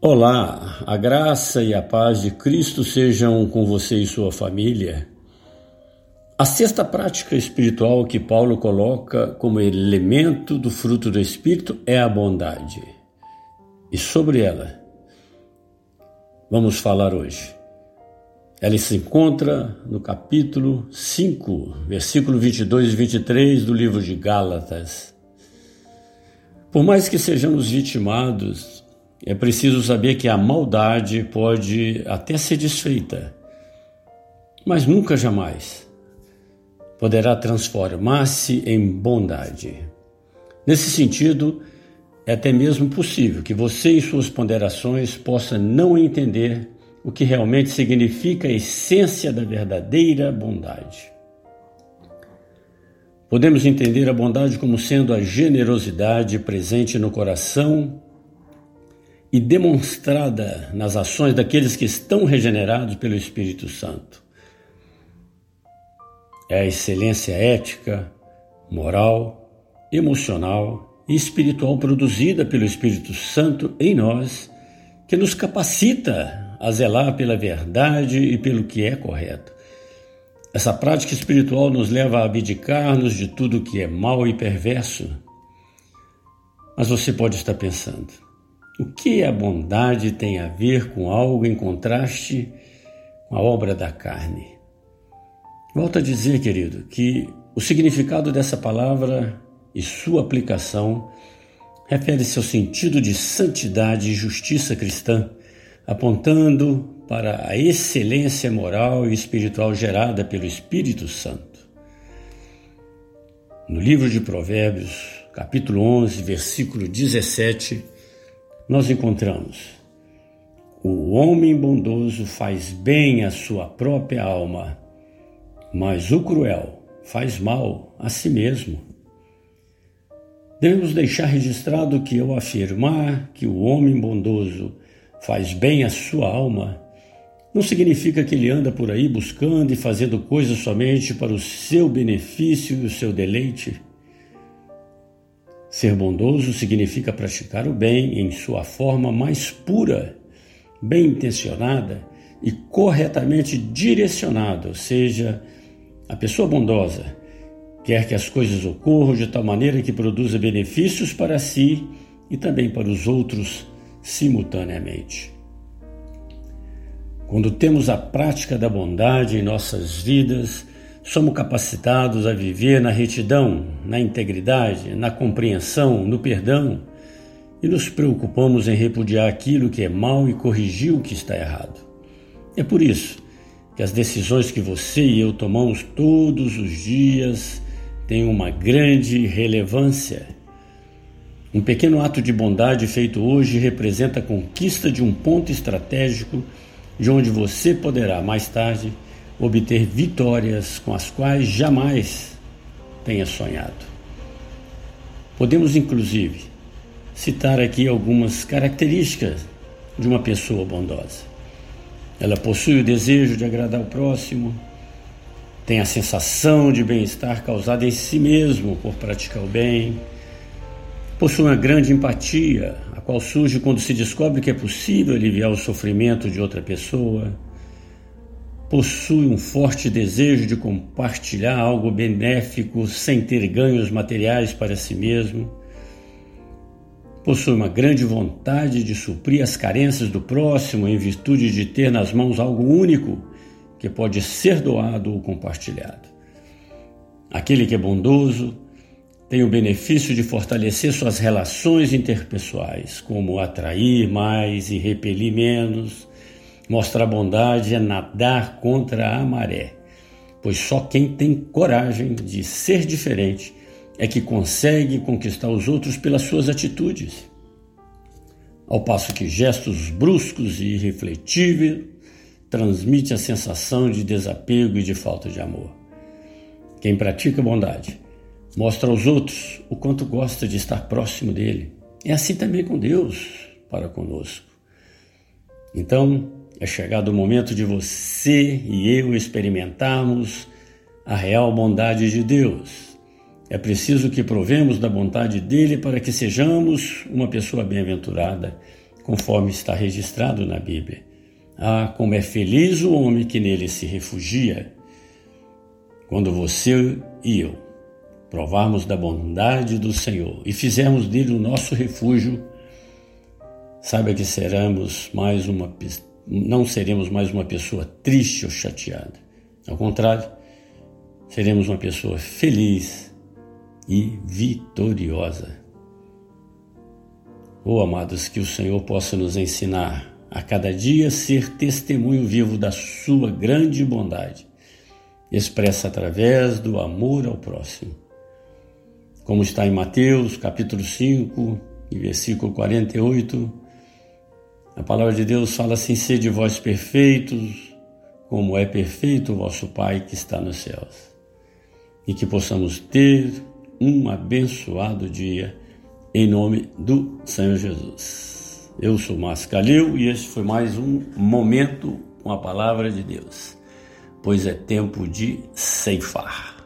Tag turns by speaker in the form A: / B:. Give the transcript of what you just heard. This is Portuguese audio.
A: Olá, a graça e a paz de Cristo sejam com você e sua família. A sexta prática espiritual que Paulo coloca como elemento do fruto do Espírito é a bondade. E sobre ela vamos falar hoje. Ela se encontra no capítulo 5, versículo 22 e 23 do livro de Gálatas. Por mais que sejamos vitimados é preciso saber que a maldade pode até ser desfeita, mas nunca jamais poderá transformar-se em bondade. Nesse sentido, é até mesmo possível que você e suas ponderações possam não entender o que realmente significa a essência da verdadeira bondade. Podemos entender a bondade como sendo a generosidade presente no coração e demonstrada nas ações daqueles que estão regenerados pelo Espírito Santo. É a excelência ética, moral, emocional e espiritual produzida pelo Espírito Santo em nós que nos capacita a zelar pela verdade e pelo que é correto. Essa prática espiritual nos leva a abdicar-nos de tudo que é mal e perverso. Mas você pode estar pensando, o que a bondade tem a ver com algo em contraste com a obra da carne? Volto a dizer, querido, que o significado dessa palavra e sua aplicação refere-se ao sentido de santidade e justiça cristã, apontando para a excelência moral e espiritual gerada pelo Espírito Santo. No livro de Provérbios, capítulo 11, versículo 17, nós encontramos: O homem bondoso faz bem à sua própria alma, mas o cruel faz mal a si mesmo. Devemos deixar registrado que ao afirmar que o homem bondoso faz bem à sua alma, não significa que ele anda por aí buscando e fazendo coisas somente para o seu benefício e o seu deleite. Ser bondoso significa praticar o bem em sua forma mais pura, bem intencionada e corretamente direcionada, ou seja, a pessoa bondosa quer que as coisas ocorram de tal maneira que produza benefícios para si e também para os outros simultaneamente. Quando temos a prática da bondade em nossas vidas, somos capacitados a viver na retidão, na integridade, na compreensão, no perdão e nos preocupamos em repudiar aquilo que é mal e corrigir o que está errado. É por isso que as decisões que você e eu tomamos todos os dias têm uma grande relevância. Um pequeno ato de bondade feito hoje representa a conquista de um ponto estratégico de onde você poderá mais tarde obter vitórias com as quais jamais tenha sonhado. Podemos, inclusive, citar aqui algumas características de uma pessoa bondosa. Ela possui o desejo de agradar o próximo, tem a sensação de bem-estar causada em si mesmo por praticar o bem, possui uma grande empatia, a qual surge quando se descobre que é possível aliviar o sofrimento de outra pessoa possui um forte desejo de compartilhar algo benéfico sem ter ganhos materiais para si mesmo, possui uma grande vontade de suprir as carências do próximo em virtude de ter nas mãos algo único que pode ser doado ou compartilhado. Aquele que é bondoso tem o benefício de fortalecer suas relações interpessoais, como atrair mais e repelir menos Mostrar bondade é nadar contra a maré, pois só quem tem coragem de ser diferente é que consegue conquistar os outros pelas suas atitudes. Ao passo que gestos bruscos e irrefletíveis transmitem a sensação de desapego e de falta de amor. Quem pratica bondade mostra aos outros o quanto gosta de estar próximo dele. É assim também com Deus para conosco. Então, é chegado o momento de você e eu experimentarmos a real bondade de Deus. É preciso que provemos da bondade dele para que sejamos uma pessoa bem-aventurada, conforme está registrado na Bíblia. Ah, como é feliz o homem que nele se refugia. Quando você e eu provarmos da bondade do Senhor e fizermos dele o nosso refúgio, saiba que seremos mais uma não seremos mais uma pessoa triste ou chateada. Ao contrário, seremos uma pessoa feliz e vitoriosa. Oh, amados, que o Senhor possa nos ensinar a cada dia ser testemunho vivo da Sua grande bondade, expressa através do amor ao próximo. Como está em Mateus, capítulo 5, versículo 48, a palavra de Deus fala assim: sede vós perfeitos, como é perfeito o vosso Pai que está nos céus. E que possamos ter um abençoado dia, em nome do Senhor Jesus. Eu sou Márcio Calil e este foi mais um momento com a palavra de Deus, pois é tempo de ceifar.